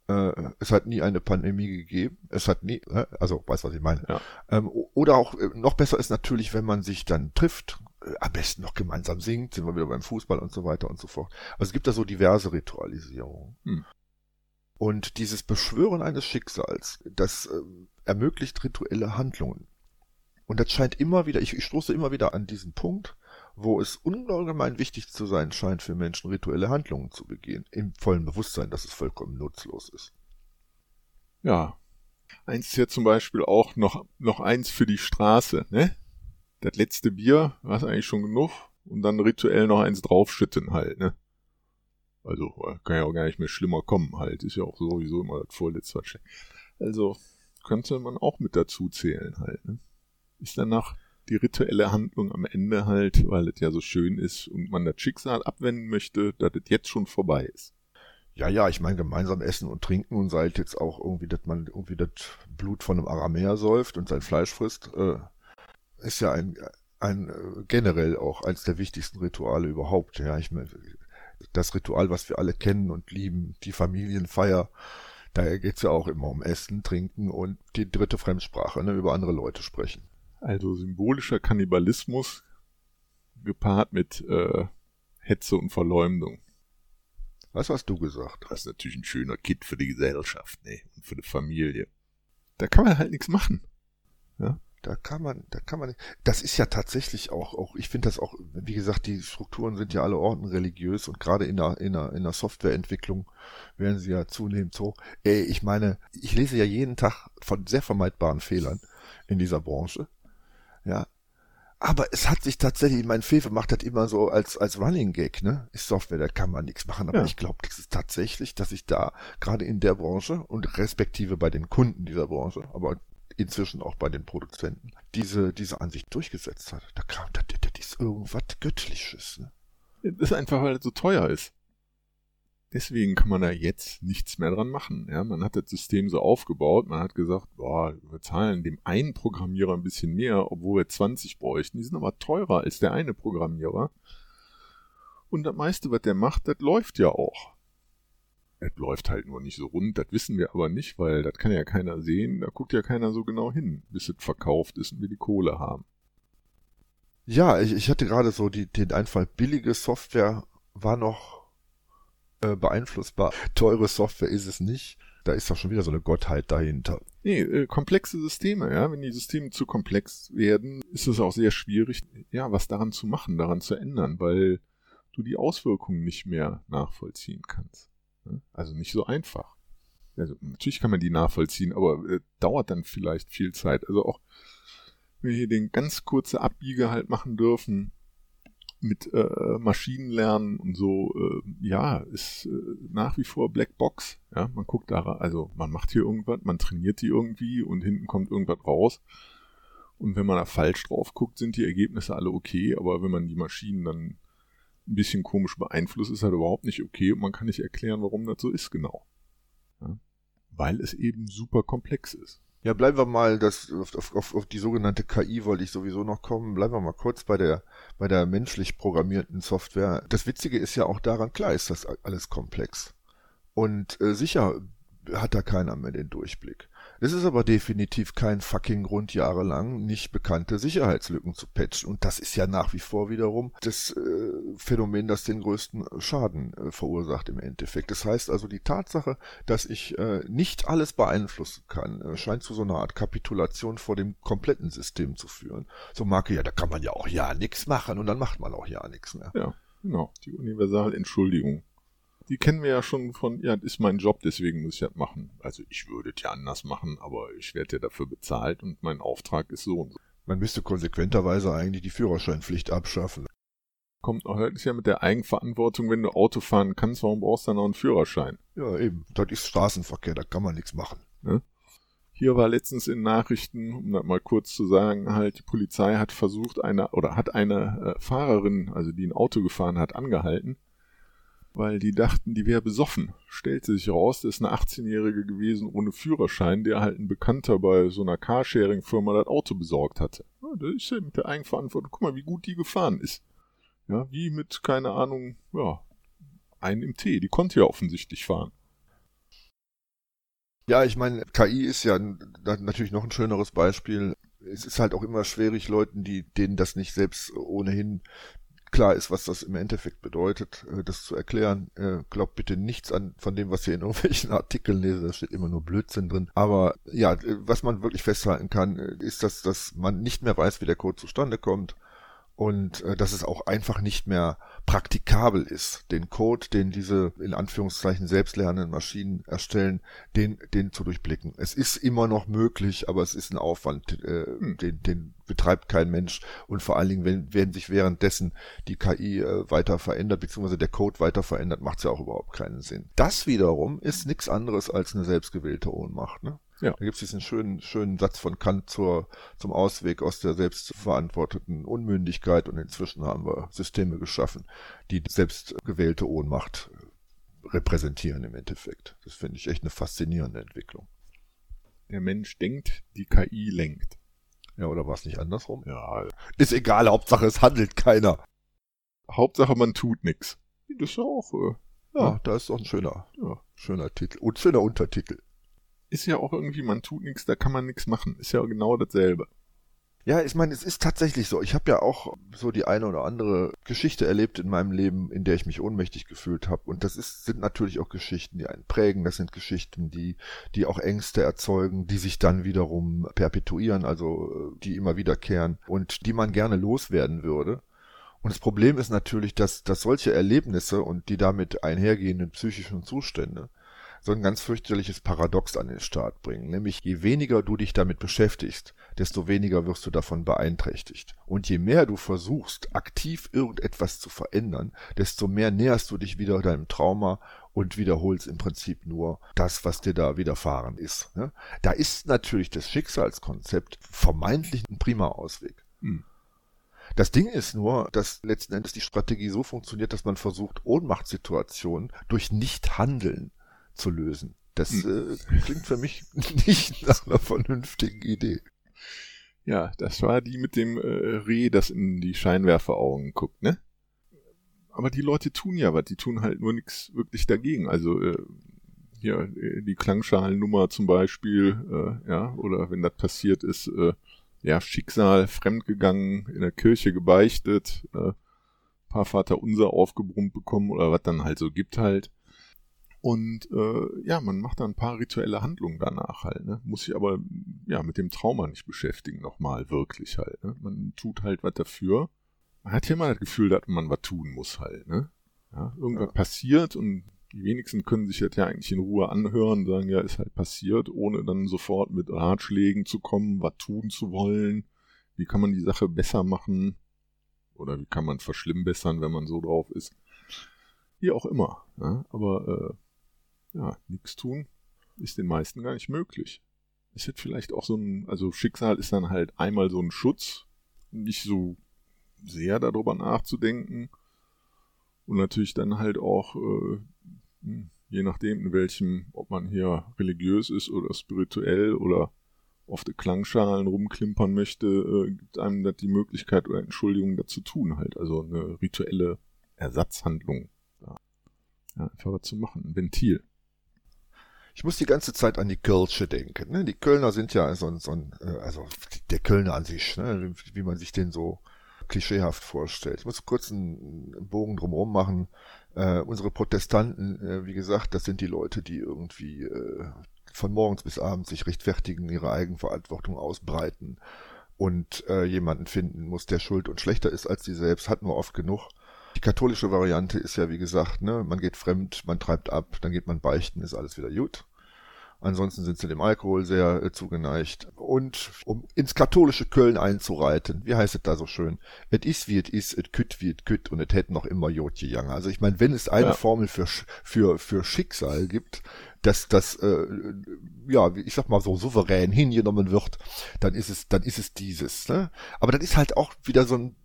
[SPEAKER 1] Äh, es hat nie eine Pandemie gegeben. Es hat nie, äh, also weiß was ich meine. Ja. Ähm, oder auch äh, noch besser ist natürlich, wenn man sich dann trifft, am besten noch gemeinsam singt, sind wir wieder beim Fußball und so weiter und so fort. Also es gibt da so diverse Ritualisierungen. Hm. Und dieses Beschwören eines Schicksals, das äh, ermöglicht rituelle Handlungen. Und das scheint immer wieder, ich, ich stoße immer wieder an diesen Punkt, wo es ungemein wichtig zu sein scheint für Menschen, rituelle Handlungen zu begehen, im vollen Bewusstsein, dass es vollkommen nutzlos ist.
[SPEAKER 2] Ja. Eins ist ja zum Beispiel auch noch, noch eins für die Straße, ne? Das letzte Bier war eigentlich schon genug und dann rituell noch eins draufschütten halt, ne? Also, kann ja auch gar nicht mehr schlimmer kommen halt. Ist ja auch sowieso immer das vorletzte. Also, könnte man auch mit dazu zählen halt, ne? ist danach die rituelle Handlung am Ende halt, weil es ja so schön ist und man das Schicksal abwenden möchte, dass es jetzt schon vorbei ist.
[SPEAKER 1] Ja, ja, ich meine, gemeinsam essen und trinken und sei jetzt auch irgendwie, dass man irgendwie das Blut von einem Aramäer säuft und sein Fleisch frisst, äh, ist ja ein, ein äh, generell auch eines der wichtigsten Rituale überhaupt. Ja, ich meine, Das Ritual, was wir alle kennen und lieben, die Familienfeier, da geht's ja auch immer um Essen, Trinken und die dritte Fremdsprache, ne, über andere Leute sprechen.
[SPEAKER 2] Also symbolischer Kannibalismus gepaart mit äh, Hetze und Verleumdung.
[SPEAKER 1] Was hast du gesagt?
[SPEAKER 2] Das ist natürlich ein schöner Kit für die Gesellschaft, ne? Und für die Familie. Da kann man halt nichts machen. Ja?
[SPEAKER 1] Da kann man, da kann man, das ist ja tatsächlich auch, auch, ich finde das auch, wie gesagt, die Strukturen sind ja alle ortenreligiös und gerade in der, in der, in der Softwareentwicklung werden sie ja zunehmend so. Ey, ich meine, ich lese ja jeden Tag von sehr vermeidbaren Fehlern in dieser Branche. Ja, aber es hat sich tatsächlich, mein Fefe macht das immer so als, als Running Gag, ne? Ist Software, da kann man nichts machen. Aber ja. ich glaube, das ist tatsächlich, dass ich da gerade in der Branche und respektive bei den Kunden dieser Branche, aber inzwischen auch bei den Produzenten, diese, diese Ansicht durchgesetzt hat. Da kam, das, das ist irgendwas Göttliches, ne?
[SPEAKER 2] Das ist einfach, weil es so teuer ist. Deswegen kann man da jetzt nichts mehr dran machen. Ja, man hat das System so aufgebaut, man hat gesagt, boah, wir zahlen dem einen Programmierer ein bisschen mehr, obwohl wir 20 bräuchten. Die sind aber teurer als der eine Programmierer. Und das meiste, was der macht, das läuft ja auch. Es läuft halt nur nicht so rund, das wissen wir aber nicht, weil das kann ja keiner sehen, da guckt ja keiner so genau hin, bis es verkauft ist und wir die Kohle haben.
[SPEAKER 1] Ja, ich, ich hatte gerade so die, den Einfall, billige Software war noch äh, beeinflussbar. Teure Software ist es nicht. Da ist doch schon wieder so eine Gottheit dahinter.
[SPEAKER 2] Nee, äh, komplexe Systeme, ja. Wenn die Systeme zu komplex werden, ist es auch sehr schwierig, ja, was daran zu machen, daran zu ändern, weil du die Auswirkungen nicht mehr nachvollziehen kannst. Ja? Also nicht so einfach. Also natürlich kann man die nachvollziehen, aber äh, dauert dann vielleicht viel Zeit. Also auch wenn wir hier den ganz kurze Abbiege halt machen dürfen, mit äh, Maschinenlernen und so, äh, ja, ist äh, nach wie vor Blackbox. Ja, man guckt da, also man macht hier irgendwas, man trainiert die irgendwie und hinten kommt irgendwas raus. Und wenn man da falsch drauf guckt, sind die Ergebnisse alle okay, aber wenn man die Maschinen dann ein bisschen komisch beeinflusst, ist halt überhaupt nicht okay und man kann nicht erklären, warum das so ist genau. Ja? Weil es eben super komplex ist.
[SPEAKER 1] Ja, bleiben wir mal, das, auf, auf, auf die sogenannte KI wollte ich sowieso noch kommen. Bleiben wir mal kurz bei der, bei der menschlich programmierten Software. Das Witzige ist ja auch daran, klar ist das alles komplex. Und äh, sicher hat da keiner mehr den Durchblick. Es ist aber definitiv kein fucking Grund, jahrelang nicht bekannte Sicherheitslücken zu patchen. Und das ist ja nach wie vor wiederum das äh, Phänomen, das den größten Schaden äh, verursacht im Endeffekt. Das heißt also, die Tatsache, dass ich äh, nicht alles beeinflussen kann, äh, scheint zu so einer Art Kapitulation vor dem kompletten System zu führen. So Marke, ja, da kann man ja auch ja nichts machen und dann macht man auch ja nichts mehr.
[SPEAKER 2] Ja, genau. Die Universalentschuldigung die kennen wir ja schon von, ja, das ist mein Job, deswegen muss ich das machen. Also ich würde es ja anders machen, aber ich werde ja dafür bezahlt und mein Auftrag ist so und so.
[SPEAKER 1] Man müsste konsequenterweise eigentlich die Führerscheinpflicht abschaffen.
[SPEAKER 2] Kommt auch ist ja mit der Eigenverantwortung, wenn du Auto fahren kannst, warum brauchst du dann noch einen Führerschein?
[SPEAKER 1] Ja, eben. Das ist Straßenverkehr, da kann man nichts machen.
[SPEAKER 2] Ja? Hier war letztens in Nachrichten, um das mal kurz zu sagen, halt, die Polizei hat versucht, eine, oder hat eine äh, Fahrerin, also die ein Auto gefahren hat, angehalten weil die dachten, die wäre besoffen. Stellte sich raus, das ist eine 18-Jährige gewesen ohne Führerschein, der halt ein Bekannter bei so einer Carsharing-Firma das Auto besorgt hatte. Ja, das ist ja mit der Eigenverantwortung. Guck mal, wie gut die gefahren ist. Ja, wie mit, keine Ahnung, ja, einen im Tee. Die konnte ja offensichtlich fahren.
[SPEAKER 1] Ja, ich meine, KI ist ja natürlich noch ein schöneres Beispiel. Es ist halt auch immer schwierig, Leuten, die denen das nicht selbst ohnehin klar ist, was das im Endeffekt bedeutet, äh, das zu erklären. Äh, glaubt bitte nichts an von dem, was ihr in <laughs> irgendwelchen Artikeln lese, da steht immer nur Blödsinn drin. Aber ja, äh, was man wirklich festhalten kann, ist, dass, dass man nicht mehr weiß, wie der Code zustande kommt und äh, dass es auch einfach nicht mehr praktikabel ist, den Code, den diese in Anführungszeichen selbstlernenden Maschinen erstellen, den, den zu durchblicken. Es ist immer noch möglich, aber es ist ein Aufwand, äh, hm. den, den betreibt kein Mensch und vor allen Dingen, wenn, wenn sich währenddessen die KI äh, weiter verändert, beziehungsweise der Code weiter verändert, macht es ja auch überhaupt keinen Sinn. Das wiederum ist nichts anderes als eine selbstgewählte Ohnmacht. Ne? Ja. Da gibt es diesen schönen, schönen Satz von Kant zur, zum Ausweg aus der selbstverantworteten Unmündigkeit und inzwischen haben wir Systeme geschaffen, die selbstgewählte Ohnmacht repräsentieren im Endeffekt. Das finde ich echt eine faszinierende Entwicklung.
[SPEAKER 2] Der Mensch denkt, die KI lenkt.
[SPEAKER 1] Ja, oder war es nicht andersrum?
[SPEAKER 2] Ja.
[SPEAKER 1] Ist egal, Hauptsache es handelt keiner.
[SPEAKER 2] Hauptsache man tut nichts. Das ist ja auch, äh,
[SPEAKER 1] Ja,
[SPEAKER 2] ja,
[SPEAKER 1] da ist doch ein schöner,
[SPEAKER 2] ja.
[SPEAKER 1] schöner Titel. Und schöner Untertitel.
[SPEAKER 2] Ist ja auch irgendwie, man tut nichts, da kann man nichts machen. Ist ja genau dasselbe.
[SPEAKER 1] Ja, ich meine, es ist tatsächlich so. Ich habe ja auch so die eine oder andere Geschichte erlebt in meinem Leben, in der ich mich ohnmächtig gefühlt habe. Und das ist, sind natürlich auch Geschichten, die einen prägen. Das sind Geschichten, die, die auch Ängste erzeugen, die sich dann wiederum perpetuieren, also äh, die immer wiederkehren und die man gerne loswerden würde. Und das Problem ist natürlich, dass, dass solche Erlebnisse und die damit einhergehenden psychischen Zustände so ein ganz fürchterliches Paradox an den Start bringen. Nämlich je weniger du dich damit beschäftigst, desto weniger wirst du davon beeinträchtigt. Und je mehr du versuchst, aktiv irgendetwas zu verändern, desto mehr näherst du dich wieder deinem Trauma und wiederholst im Prinzip nur das, was dir da widerfahren ist. ne? Da ist natürlich das Schicksalskonzept vermeintlich ein prima Ausweg.
[SPEAKER 2] Hm.
[SPEAKER 1] Das Ding ist nur, dass letzten Endes die Strategie so funktioniert, dass man versucht, Ohnmachtssituationen durch Nichthandeln zu lösen. Das äh, klingt für mich <laughs> nicht nach einer vernünftigen Idee.
[SPEAKER 2] Ja, das war die mit dem äh, Reh, das in die Scheinwerferaugen guckt, ne? Aber die Leute tun ja was, die tun halt nur nichts wirklich dagegen. Also äh, hier äh, die Klangschalennummer zum Beispiel, äh, ja, oder wenn das passiert ist, äh, ja, Schicksal, fremdgegangen, in der Kirche gebeichtet, äh, paar Vater unser aufgebrummt bekommen oder was dann halt so gibt halt. Und äh, ja, man macht da ein paar rituelle Handlungen danach halt, ne? Muss sich aber ja mit dem Trauma nicht beschäftigen, nochmal wirklich halt. Ne? Man tut halt was dafür. Man hat ja immer das Gefühl, dass man was tun muss halt, ne? Ja, irgendwas
[SPEAKER 1] Ja.
[SPEAKER 2] passiert und die wenigsten können sich das ja eigentlich in Ruhe anhören, sagen, ja, ist halt passiert, ohne dann sofort mit Ratschlägen zu kommen, was tun zu wollen. Wie kann man die Sache besser machen? Oder wie kann man verschlimmbessern, wenn man so drauf ist? Wie auch immer. Ja? Aber äh, ja, nichts tun ist den meisten gar nicht möglich. Es hat vielleicht auch so ein, also Schicksal ist dann halt einmal so ein Schutz, nicht so sehr darüber nachzudenken und natürlich dann halt auch, äh, hm, je nachdem in welchem, ob man hier religiös ist oder spirituell oder auf die Klangschalen rumklimpern möchte, äh, gibt einem das die Möglichkeit oder Entschuldigung dazu tun halt, also eine rituelle Ersatzhandlung. Ja, ja einfach was zu machen, ein Ventil.
[SPEAKER 1] Ich muss die ganze Zeit an die Kölsche denken. Ne? Die Kölner sind ja so ein, so ein äh, also der Kölner an sich, ne? wie man sich den so klischeehaft vorstellt. Ich muss kurz einen, Bogen drumherum machen. Äh, unsere Protestanten, äh, wie gesagt, das sind die Leute, die irgendwie äh, von morgens bis abends sich rechtfertigen, ihre Eigenverantwortung ausbreiten und äh, jemanden finden muss, der schuld und schlechter ist als sie selbst, hat nur oft genug. Die katholische Variante ist ja, wie gesagt, ne, man geht fremd, man treibt ab, dann geht man beichten, ist alles wieder gut. Ansonsten sind sie dem Alkohol sehr äh, zugeneigt. Und um ins katholische Köln einzureiten, wie heißt es da so schön? Et is wie et is, et kütt wie et kütt und et hätten noch immer Jotje Jange. Also ich meine, wenn es eine
[SPEAKER 2] Ja.
[SPEAKER 1] Formel für, für, für Schicksal gibt, dass das, äh, ja, ich sag mal so souverän hingenommen wird, dann ist es, dann ist es dieses. Ne? Aber das ist halt auch wieder so ein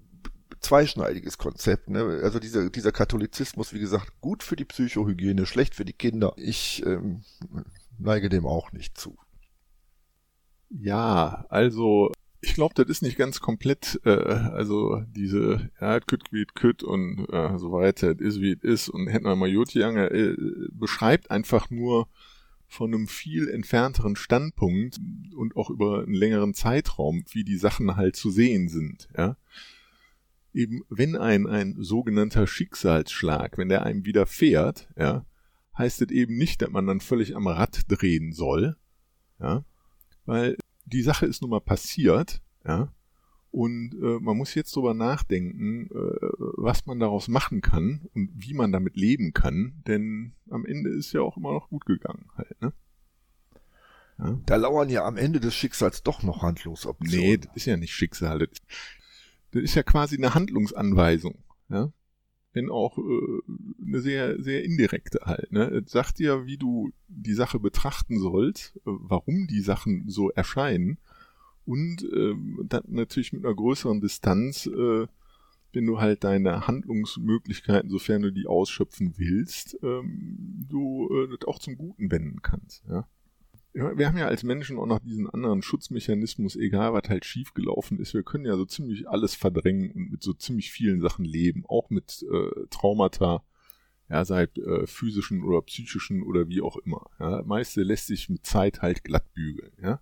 [SPEAKER 1] zweischneidiges Konzept. Ne? Also dieser, dieser Katholizismus, wie gesagt, gut für die Psychohygiene, schlecht für die Kinder. Ich ähm, neige dem auch nicht zu.
[SPEAKER 2] Ja, also ich glaube, das ist nicht ganz komplett, äh, also diese, ja, wie es kütt und äh, so weiter, es ist wie es ist und hätten wir mal Jotjange, äh, beschreibt einfach nur von einem viel entfernteren Standpunkt und auch über einen längeren Zeitraum, wie die Sachen halt zu sehen sind, ja. Eben, wenn ein, ein sogenannter Schicksalsschlag, wenn der einem widerfährt, ja, heißt es eben nicht, dass man dann völlig am Rad drehen soll, ja, weil die Sache ist nun mal passiert, ja, und äh, man muss jetzt drüber nachdenken, äh, was man daraus machen kann und wie man damit leben kann, denn am Ende ist ja auch immer noch gut gegangen halt, ne? Ja.
[SPEAKER 1] Da lauern ja am Ende des Schicksals doch noch Handlungsoptionen.
[SPEAKER 2] Nee, das ist ja nicht Schicksal, das, ist ja quasi eine Handlungsanweisung, ja. Wenn auch äh, eine sehr, sehr indirekte halt, ne? Es sagt dir, wie du die Sache betrachten sollst, äh, warum die Sachen so erscheinen und ähm, dann natürlich mit einer größeren Distanz, äh, wenn du halt deine Handlungsmöglichkeiten, sofern du die ausschöpfen willst, ähm, du äh, das auch zum Guten wenden kannst, ja. Wir haben ja als Menschen auch noch diesen anderen Schutzmechanismus, egal was halt schiefgelaufen ist. Wir können ja so ziemlich alles verdrängen und mit so ziemlich vielen Sachen leben, auch mit äh, Traumata, Ja, sei äh, physischen oder psychischen oder wie auch immer. Ja, meiste lässt sich mit Zeit halt glatt bügeln. Ja,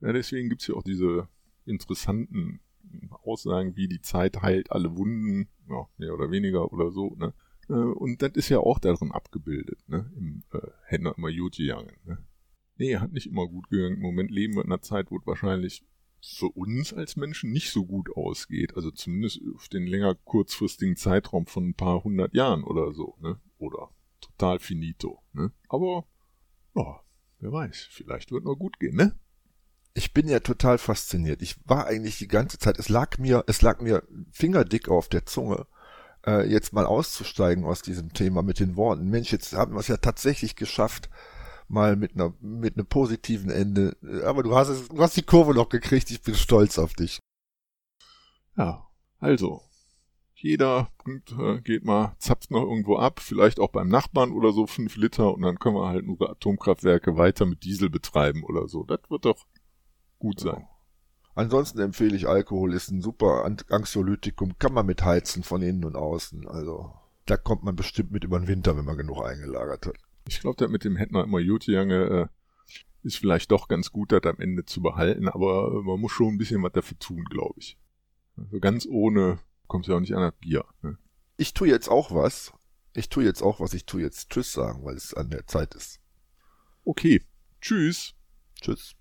[SPEAKER 2] ja deswegen gibt's ja auch diese interessanten Aussagen wie die Zeit heilt alle Wunden, ja, mehr oder weniger oder so. Ne? Äh, und das ist ja auch darin abgebildet, ne? im äh, immer gut gegangen. Ne? Nee, hat nicht immer gut gegangen. Im Moment leben wir in einer Zeit, wo es wahrscheinlich für uns als Menschen nicht so gut ausgeht. Also zumindest auf den länger kurzfristigen Zeitraum von ein paar hundert Jahren oder so, ne? Oder total finito, ne? Aber, ja, wer weiß, vielleicht wird noch gut gehen, ne?
[SPEAKER 1] Ich bin ja total fasziniert. Ich war eigentlich die ganze Zeit, es lag mir, es lag mir fingerdick auf der Zunge, äh, jetzt mal auszusteigen aus diesem Thema mit den Worten. Mensch, jetzt haben wir es ja tatsächlich geschafft, mal mit einer mit einem positiven Ende. Aber du hast es, du hast die Kurve noch gekriegt. Ich bin stolz auf dich.
[SPEAKER 2] Ja, also jeder bringt, äh, geht mal, zapft noch irgendwo ab, vielleicht auch beim Nachbarn oder so fünf Liter und dann können wir halt nur Atomkraftwerke weiter mit Diesel betreiben oder so. Das wird doch gut sein. Ja.
[SPEAKER 1] Ansonsten empfehle ich Alkohol, ist ein super Anxiolytikum, kann man mitheizen von innen und außen. Also da kommt man bestimmt mit über den Winter, wenn man genug eingelagert hat.
[SPEAKER 2] Ich glaube, der mit dem wir immer Jutjange äh, ist vielleicht doch ganz gut, das am Ende zu behalten, aber äh, man muss schon ein bisschen was dafür tun, glaube ich. Also ganz ohne kommt ja auch nicht an das Bier. Ne?
[SPEAKER 1] Ich tue jetzt auch was. Ich tue jetzt auch was. Ich tue jetzt Tschüss sagen, weil es an der Zeit ist.
[SPEAKER 2] Okay. Tschüss.
[SPEAKER 1] Tschüss.